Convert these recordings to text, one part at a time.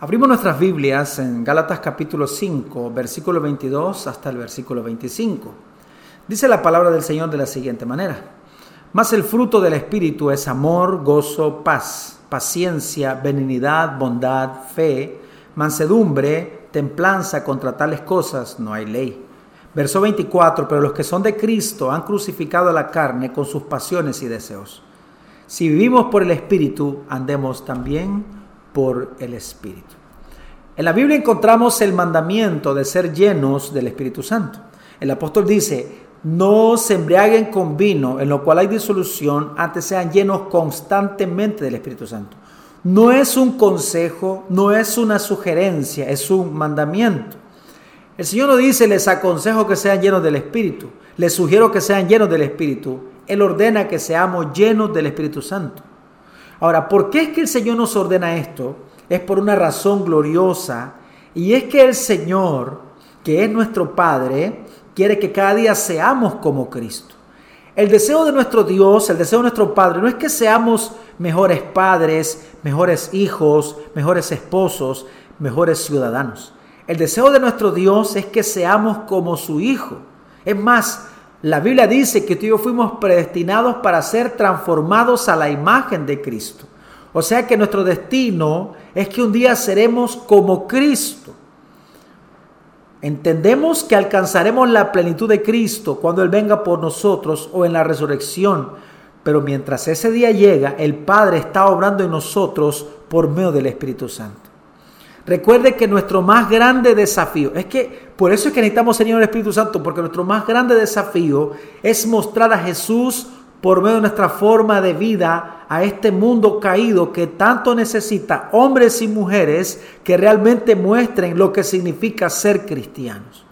Abrimos nuestras Biblias en Gálatas capítulo 5, versículo 22 hasta el versículo 25. Dice la palabra del Señor de la siguiente manera. Mas el fruto del Espíritu es amor, gozo, paz, paciencia, benignidad, bondad, fe, mansedumbre, templanza. Contra tales cosas no hay ley. Verso 24, pero los que son de Cristo han crucificado la carne con sus pasiones y deseos. Si vivimos por el Espíritu, andemos también por el Espíritu. En la Biblia encontramos el mandamiento de ser llenos del Espíritu Santo. El apóstol dice, no se embriaguen con vino, en lo cual hay disolución, antes sean llenos constantemente del Espíritu Santo. No es un consejo, no es una sugerencia, es un mandamiento. El Señor no dice, les aconsejo que sean llenos del Espíritu, les sugiero que sean llenos del Espíritu. Él ordena que seamos llenos del Espíritu Santo. Ahora, ¿por qué es que el Señor nos ordena esto? Es por una razón gloriosa y es que el Señor, que es nuestro Padre, quiere que cada día seamos como Cristo. El deseo de nuestro Dios, el deseo de nuestro Padre, no es que seamos mejores padres, mejores hijos, mejores esposos, mejores ciudadanos. El deseo de nuestro Dios es que seamos como su Hijo. Es más, la Biblia dice que tú y yo fuimos predestinados para ser transformados a la imagen de Cristo. O sea que nuestro destino es que un día seremos como Cristo. Entendemos que alcanzaremos la plenitud de Cristo cuando Él venga por nosotros o en la resurrección. Pero mientras ese día llega, el Padre está obrando en nosotros por medio del Espíritu Santo. Recuerde que nuestro más grande desafío, es que por eso es que necesitamos Señor el Espíritu Santo, porque nuestro más grande desafío es mostrar a Jesús por medio de nuestra forma de vida a este mundo caído que tanto necesita hombres y mujeres que realmente muestren lo que significa ser cristianos.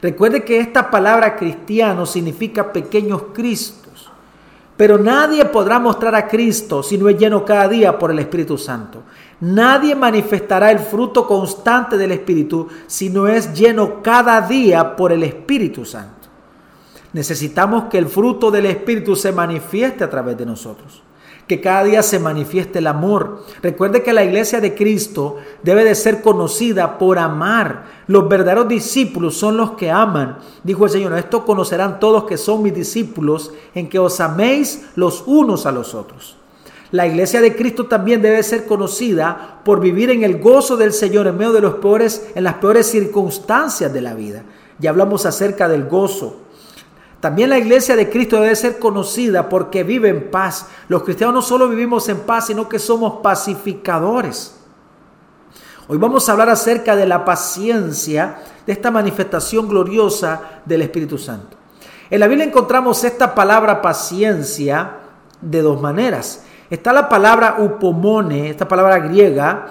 Recuerde que esta palabra cristiano significa pequeños Cristos, pero nadie podrá mostrar a Cristo si no es lleno cada día por el Espíritu Santo. Nadie manifestará el fruto constante del Espíritu si no es lleno cada día por el Espíritu Santo. Necesitamos que el fruto del Espíritu se manifieste a través de nosotros. Que cada día se manifieste el amor. Recuerde que la iglesia de Cristo debe de ser conocida por amar. Los verdaderos discípulos son los que aman. Dijo el Señor, esto conocerán todos que son mis discípulos en que os améis los unos a los otros. La iglesia de Cristo también debe ser conocida por vivir en el gozo del Señor en medio de los peores, en las peores circunstancias de la vida. Ya hablamos acerca del gozo. También la iglesia de Cristo debe ser conocida porque vive en paz. Los cristianos no solo vivimos en paz, sino que somos pacificadores. Hoy vamos a hablar acerca de la paciencia, de esta manifestación gloriosa del Espíritu Santo. En la Biblia encontramos esta palabra paciencia de dos maneras. Está la palabra upomone, esta palabra griega,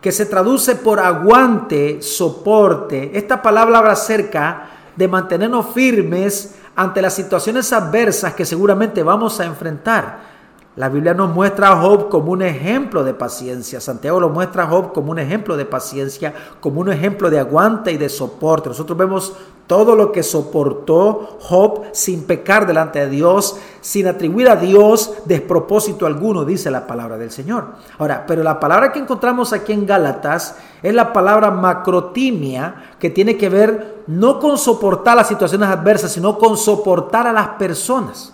que se traduce por aguante, soporte. Esta palabra habla acerca de mantenernos firmes ante las situaciones adversas que seguramente vamos a enfrentar. La Biblia nos muestra a Job como un ejemplo de paciencia. Santiago lo muestra a Job como un ejemplo de paciencia, como un ejemplo de aguante y de soporte. Nosotros vemos todo lo que soportó Job sin pecar delante de Dios, sin atribuir a Dios despropósito alguno, dice la palabra del Señor. Ahora, pero la palabra que encontramos aquí en Gálatas es la palabra macrotimia, que tiene que ver no con soportar las situaciones adversas, sino con soportar a las personas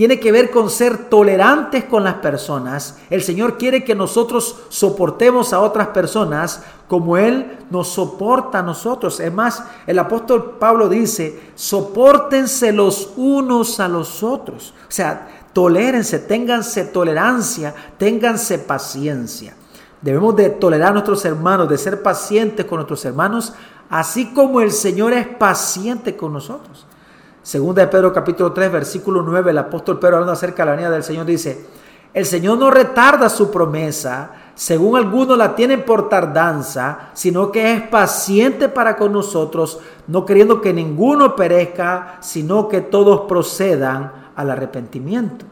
tiene que ver con ser tolerantes con las personas. El Señor quiere que nosotros soportemos a otras personas como Él nos soporta a nosotros. Es más, el apóstol Pablo dice, soportense los unos a los otros. O sea, tolérense, ténganse tolerancia, ténganse paciencia. Debemos de tolerar a nuestros hermanos, de ser pacientes con nuestros hermanos, así como el Señor es paciente con nosotros. Segunda de Pedro capítulo 3, versículo 9, el apóstol Pedro hablando acerca de la venida del Señor dice, el Señor no retarda su promesa, según algunos la tienen por tardanza, sino que es paciente para con nosotros, no queriendo que ninguno perezca, sino que todos procedan al arrepentimiento.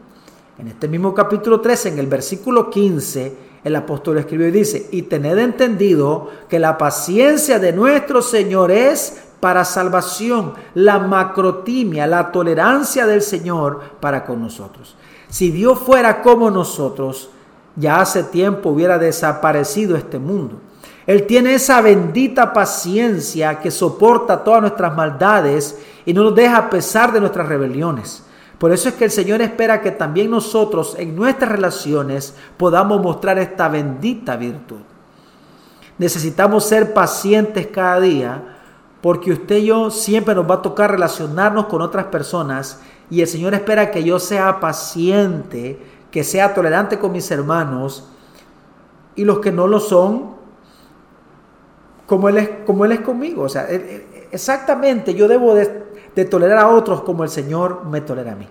En este mismo capítulo 13, en el versículo 15, el apóstol escribió y dice, y tened entendido que la paciencia de nuestro Señor es para salvación, la macrotimia, la tolerancia del Señor para con nosotros. Si Dios fuera como nosotros, ya hace tiempo hubiera desaparecido este mundo. Él tiene esa bendita paciencia que soporta todas nuestras maldades y no nos deja pesar de nuestras rebeliones. Por eso es que el Señor espera que también nosotros en nuestras relaciones podamos mostrar esta bendita virtud. Necesitamos ser pacientes cada día porque usted y yo siempre nos va a tocar relacionarnos con otras personas y el Señor espera que yo sea paciente, que sea tolerante con mis hermanos y los que no lo son, como Él es, como él es conmigo. O sea, exactamente yo debo de, de tolerar a otros como el Señor me tolera a mí.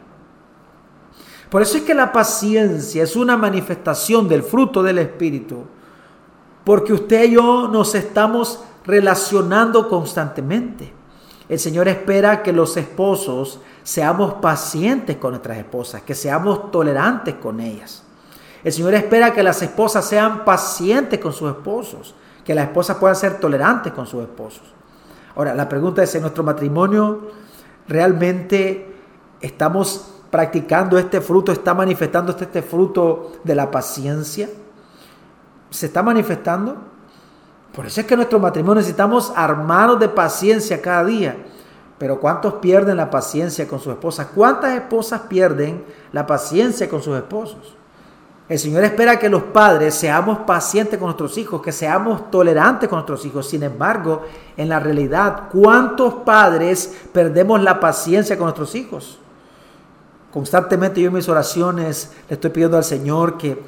Por eso es que la paciencia es una manifestación del fruto del Espíritu, porque usted y yo nos estamos relacionando constantemente. El Señor espera que los esposos seamos pacientes con nuestras esposas, que seamos tolerantes con ellas. El Señor espera que las esposas sean pacientes con sus esposos, que las esposas puedan ser tolerantes con sus esposos. Ahora, la pregunta es, ¿en nuestro matrimonio realmente estamos practicando este fruto? ¿Está manifestando este fruto de la paciencia? ¿Se está manifestando? Por eso es que en nuestro matrimonio necesitamos armarnos de paciencia cada día. Pero ¿cuántos pierden la paciencia con sus esposas? ¿Cuántas esposas pierden la paciencia con sus esposos? El Señor espera que los padres seamos pacientes con nuestros hijos, que seamos tolerantes con nuestros hijos. Sin embargo, en la realidad, ¿cuántos padres perdemos la paciencia con nuestros hijos? Constantemente yo en mis oraciones le estoy pidiendo al Señor que,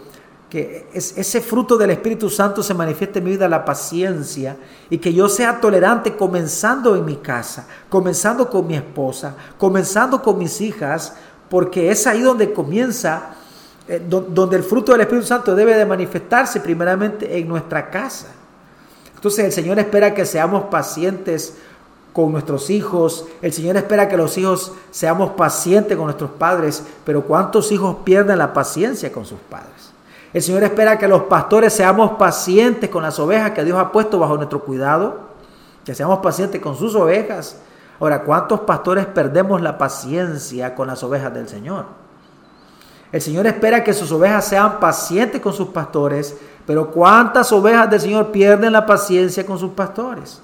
que ese fruto del Espíritu Santo se manifieste en mi vida, la paciencia, y que yo sea tolerante comenzando en mi casa, comenzando con mi esposa, comenzando con mis hijas, porque es ahí donde comienza eh, donde el fruto del Espíritu Santo debe de manifestarse primeramente en nuestra casa. Entonces el Señor espera que seamos pacientes con nuestros hijos, el Señor espera que los hijos seamos pacientes con nuestros padres, pero ¿cuántos hijos pierden la paciencia con sus padres? El Señor espera que los pastores seamos pacientes con las ovejas que Dios ha puesto bajo nuestro cuidado, que seamos pacientes con sus ovejas. Ahora, ¿cuántos pastores perdemos la paciencia con las ovejas del Señor? El Señor espera que sus ovejas sean pacientes con sus pastores, pero ¿cuántas ovejas del Señor pierden la paciencia con sus pastores?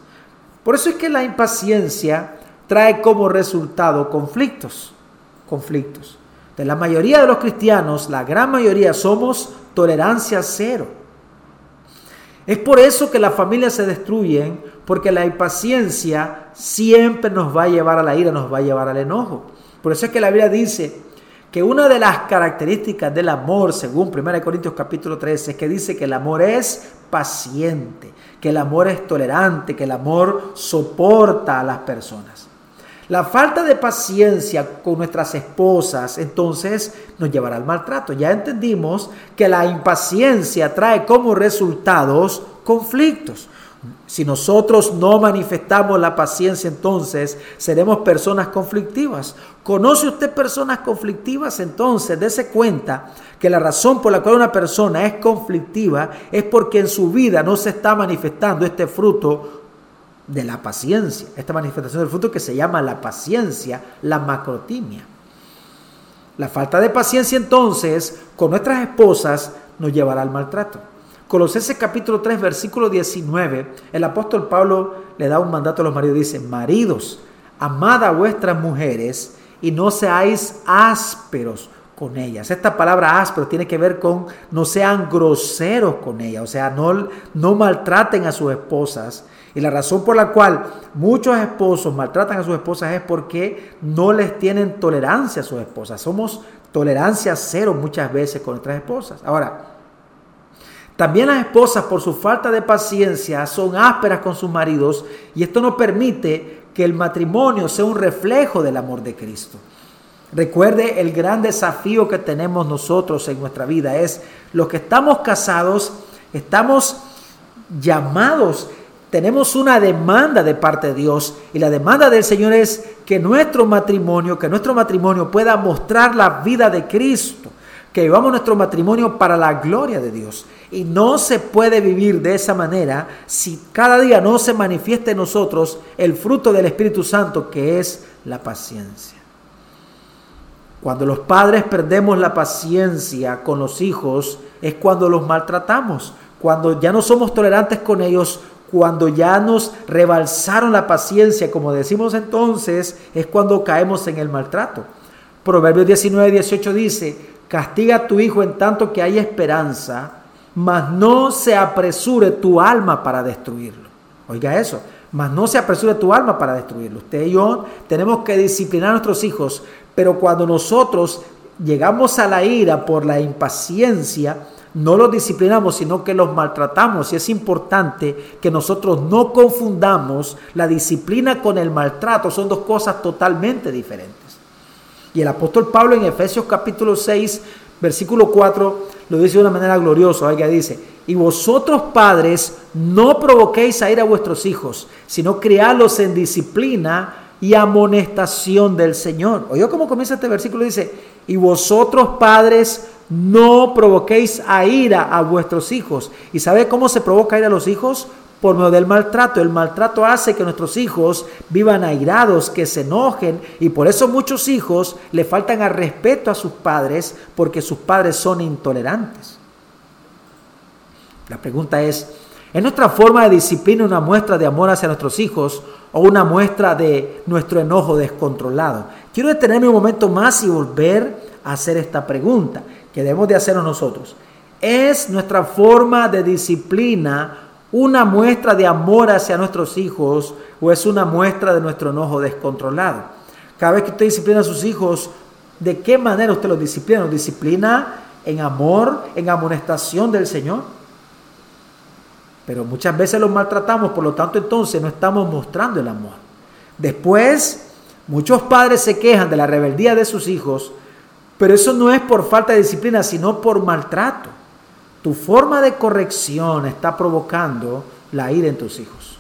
Por eso es que la impaciencia trae como resultado conflictos, conflictos. La mayoría de los cristianos, la gran mayoría somos tolerancia cero. Es por eso que las familias se destruyen, porque la impaciencia siempre nos va a llevar a la ira, nos va a llevar al enojo. Por eso es que la Biblia dice, que una de las características del amor, según 1 Corintios capítulo 13, es que dice que el amor es paciente, que el amor es tolerante, que el amor soporta a las personas. La falta de paciencia con nuestras esposas entonces nos llevará al maltrato. Ya entendimos que la impaciencia trae como resultados conflictos. Si nosotros no manifestamos la paciencia, entonces seremos personas conflictivas. ¿Conoce usted personas conflictivas? Entonces, dése cuenta que la razón por la cual una persona es conflictiva es porque en su vida no se está manifestando este fruto de la paciencia, esta manifestación del fruto que se llama la paciencia, la macrotimia. La falta de paciencia entonces con nuestras esposas nos llevará al maltrato. Colosenses capítulo 3, versículo 19, el apóstol Pablo le da un mandato a los maridos, dice, maridos, amad a vuestras mujeres y no seáis ásperos con ellas. Esta palabra áspero tiene que ver con no sean groseros con ellas, o sea, no, no maltraten a sus esposas. Y la razón por la cual muchos esposos maltratan a sus esposas es porque no les tienen tolerancia a sus esposas. Somos tolerancia cero muchas veces con nuestras esposas. Ahora, también las esposas, por su falta de paciencia, son ásperas con sus maridos y esto no permite que el matrimonio sea un reflejo del amor de Cristo. Recuerde el gran desafío que tenemos nosotros en nuestra vida es los que estamos casados, estamos llamados, tenemos una demanda de parte de Dios y la demanda del Señor es que nuestro matrimonio, que nuestro matrimonio pueda mostrar la vida de Cristo, que vivamos nuestro matrimonio para la gloria de Dios. Y no se puede vivir de esa manera si cada día no se manifiesta en nosotros el fruto del Espíritu Santo que es la paciencia. Cuando los padres perdemos la paciencia con los hijos, es cuando los maltratamos, cuando ya no somos tolerantes con ellos, cuando ya nos rebalsaron la paciencia, como decimos entonces, es cuando caemos en el maltrato. Proverbios 19, 18 dice, castiga a tu hijo en tanto que hay esperanza, mas no se apresure tu alma para destruirlo. Oiga eso, mas no se apresure tu alma para destruirlo. Usted y yo tenemos que disciplinar a nuestros hijos, pero cuando nosotros llegamos a la ira por la impaciencia, no los disciplinamos, sino que los maltratamos. Y es importante que nosotros no confundamos la disciplina con el maltrato. Son dos cosas totalmente diferentes. Y el apóstol Pablo en Efesios capítulo 6, versículo 4, lo dice de una manera gloriosa. Oiga, dice, y vosotros padres no provoquéis a ir a vuestros hijos, sino criarlos en disciplina y amonestación del Señor. Oye, cómo comienza este versículo, dice, y vosotros padres no provoquéis a ira a vuestros hijos. ¿Y sabe cómo se provoca ira a los hijos? Por medio del maltrato. El maltrato hace que nuestros hijos vivan airados, que se enojen y por eso muchos hijos le faltan al respeto a sus padres porque sus padres son intolerantes. La pregunta es, ¿es nuestra forma de disciplina una muestra de amor hacia nuestros hijos o una muestra de nuestro enojo descontrolado? Quiero detenerme un momento más y volver a hacer esta pregunta que debemos de hacernos nosotros. ¿Es nuestra forma de disciplina una muestra de amor hacia nuestros hijos o es una muestra de nuestro enojo descontrolado? Cada vez que usted disciplina a sus hijos, ¿de qué manera usted los disciplina? ¿Los disciplina en amor, en amonestación del Señor? Pero muchas veces los maltratamos, por lo tanto entonces no estamos mostrando el amor. Después Muchos padres se quejan de la rebeldía de sus hijos, pero eso no es por falta de disciplina, sino por maltrato. Tu forma de corrección está provocando la ira en tus hijos.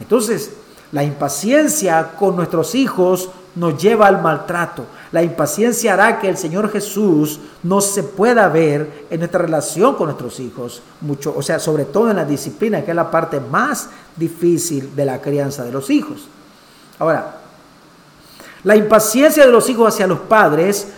Entonces, la impaciencia con nuestros hijos nos lleva al maltrato. La impaciencia hará que el Señor Jesús no se pueda ver en nuestra relación con nuestros hijos, mucho, o sea, sobre todo en la disciplina, que es la parte más difícil de la crianza de los hijos. Ahora, la impaciencia de los hijos hacia los padres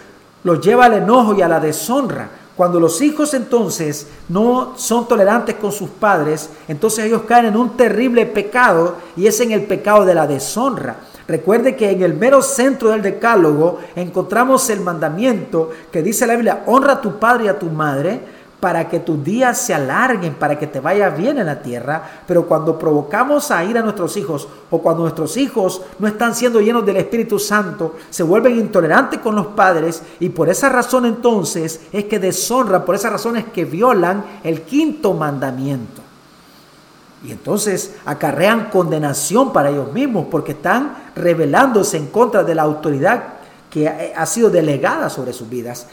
los lleva al enojo y a la deshonra. Cuando los hijos entonces no son tolerantes con sus padres, entonces ellos caen en un terrible pecado y es en el pecado de la deshonra. Recuerde que en el mero centro del decálogo encontramos el mandamiento que dice la Biblia, honra a tu padre y a tu madre para que tus días se alarguen, para que te vaya bien en la tierra, pero cuando provocamos a ir a nuestros hijos o cuando nuestros hijos no están siendo llenos del Espíritu Santo, se vuelven intolerantes con los padres y por esa razón entonces es que deshonran, por esa razón es que violan el quinto mandamiento. Y entonces acarrean condenación para ellos mismos porque están rebelándose en contra de la autoridad que ha sido delegada sobre sus vidas.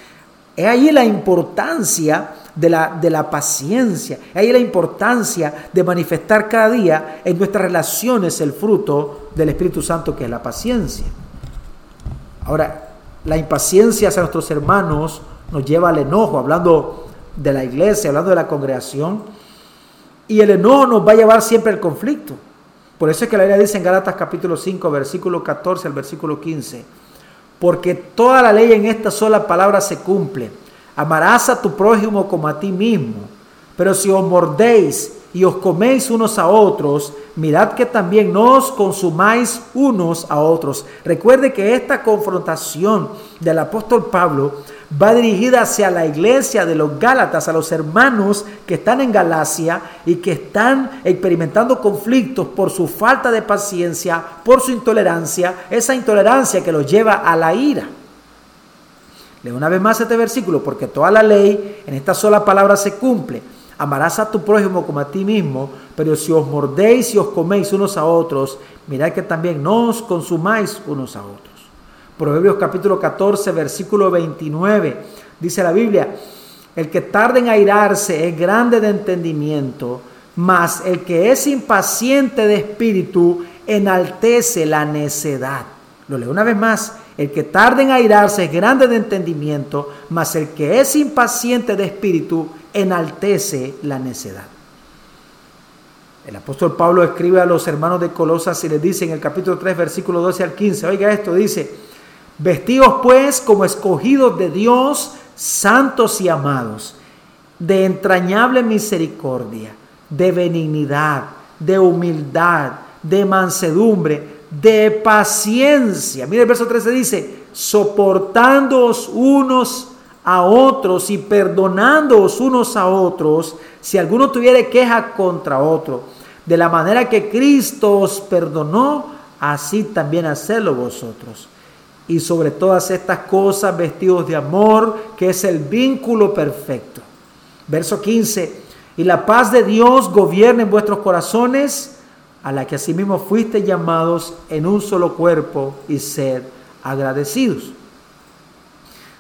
Es ahí la importancia de la, de la paciencia. Ahí la importancia de manifestar cada día en nuestras relaciones el fruto del Espíritu Santo, que es la paciencia. Ahora, la impaciencia hacia nuestros hermanos nos lleva al enojo, hablando de la iglesia, hablando de la congregación, y el enojo nos va a llevar siempre al conflicto. Por eso es que la Biblia dice en Galatas capítulo 5, versículo 14 al versículo 15, porque toda la ley en esta sola palabra se cumple Amarás a tu prójimo como a ti mismo. Pero si os mordéis y os coméis unos a otros, mirad que también no os consumáis unos a otros. Recuerde que esta confrontación del apóstol Pablo va dirigida hacia la iglesia de los Gálatas, a los hermanos que están en Galacia y que están experimentando conflictos por su falta de paciencia, por su intolerancia, esa intolerancia que los lleva a la ira. Leo una vez más este versículo, porque toda la ley en esta sola palabra se cumple. Amarás a tu prójimo como a ti mismo, pero si os mordéis y os coméis unos a otros, mirad que también no os consumáis unos a otros. Proverbios capítulo 14, versículo 29, dice la Biblia, el que tarde en airarse es grande de entendimiento, mas el que es impaciente de espíritu enaltece la necedad. Lo leo una vez más. El que tarde en airarse es grande de entendimiento, mas el que es impaciente de espíritu enaltece la necedad. El apóstol Pablo escribe a los hermanos de Colosas y les dice en el capítulo 3, versículo 12 al 15, oiga esto, dice, vestidos pues como escogidos de Dios, santos y amados, de entrañable misericordia, de benignidad, de humildad, de mansedumbre, de paciencia. Mire el verso 13 dice, soportándoos unos a otros y perdonándoos unos a otros si alguno tuviera queja contra otro. De la manera que Cristo os perdonó, así también hacedlo vosotros. Y sobre todas estas cosas vestidos de amor, que es el vínculo perfecto. Verso 15. Y la paz de Dios gobierne en vuestros corazones, a la que asimismo fuiste llamados en un solo cuerpo y sed agradecidos.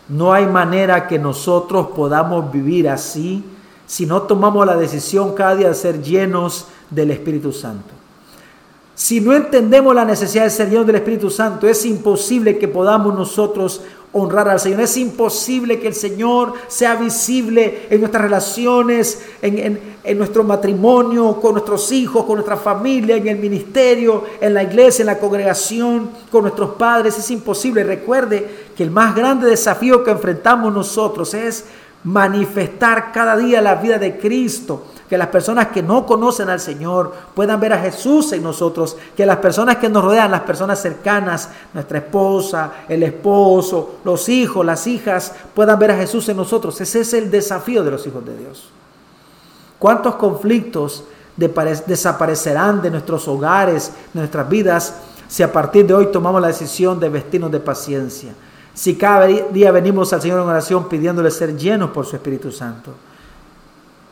No hay manera que nosotros podamos vivir así si no tomamos la decisión cada día de ser llenos del Espíritu Santo. Si no entendemos la necesidad de ser llenos del Espíritu Santo, es imposible que podamos nosotros honrar al Señor. Es imposible que el Señor sea visible en nuestras relaciones, en, en, nuestro matrimonio, con nuestros hijos, con nuestra familia, en el ministerio, en la iglesia, en la congregación, con nuestros padres. Es imposible. Recuerde que el más grande desafío que enfrentamos nosotros es manifestar cada día la vida de Cristo que las personas que no conocen al Señor puedan ver a Jesús en nosotros, que las personas que nos rodean, las personas cercanas, nuestra esposa, el esposo, los hijos, las hijas, puedan ver a Jesús en nosotros. Ese es el desafío de los hijos de Dios. ¿Cuántos conflictos desaparecerán de nuestros hogares, de nuestras vidas, si a partir de hoy tomamos la decisión de vestirnos de paciencia? Si cada día venimos al Señor en oración pidiéndole ser llenos por su Espíritu Santo.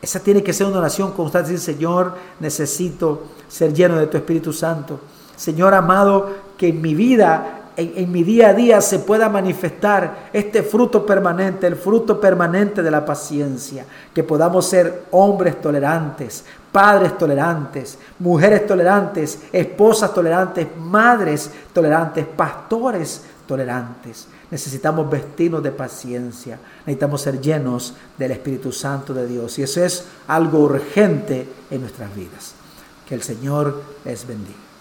Esa tiene que ser una oración constante. Señor, necesito ser lleno de tu Espíritu Santo. Señor amado, que en mi vida, en, en, mi día a día se pueda manifestar este fruto permanente, el fruto permanente de la paciencia. Que podamos ser hombres tolerantes, padres tolerantes, mujeres tolerantes, esposas tolerantes, madres tolerantes, pastores tolerantes. Necesitamos vestirnos de paciencia. Necesitamos ser llenos del Espíritu Santo de Dios. Y eso es algo urgente en nuestras vidas. Que el Señor les bendiga.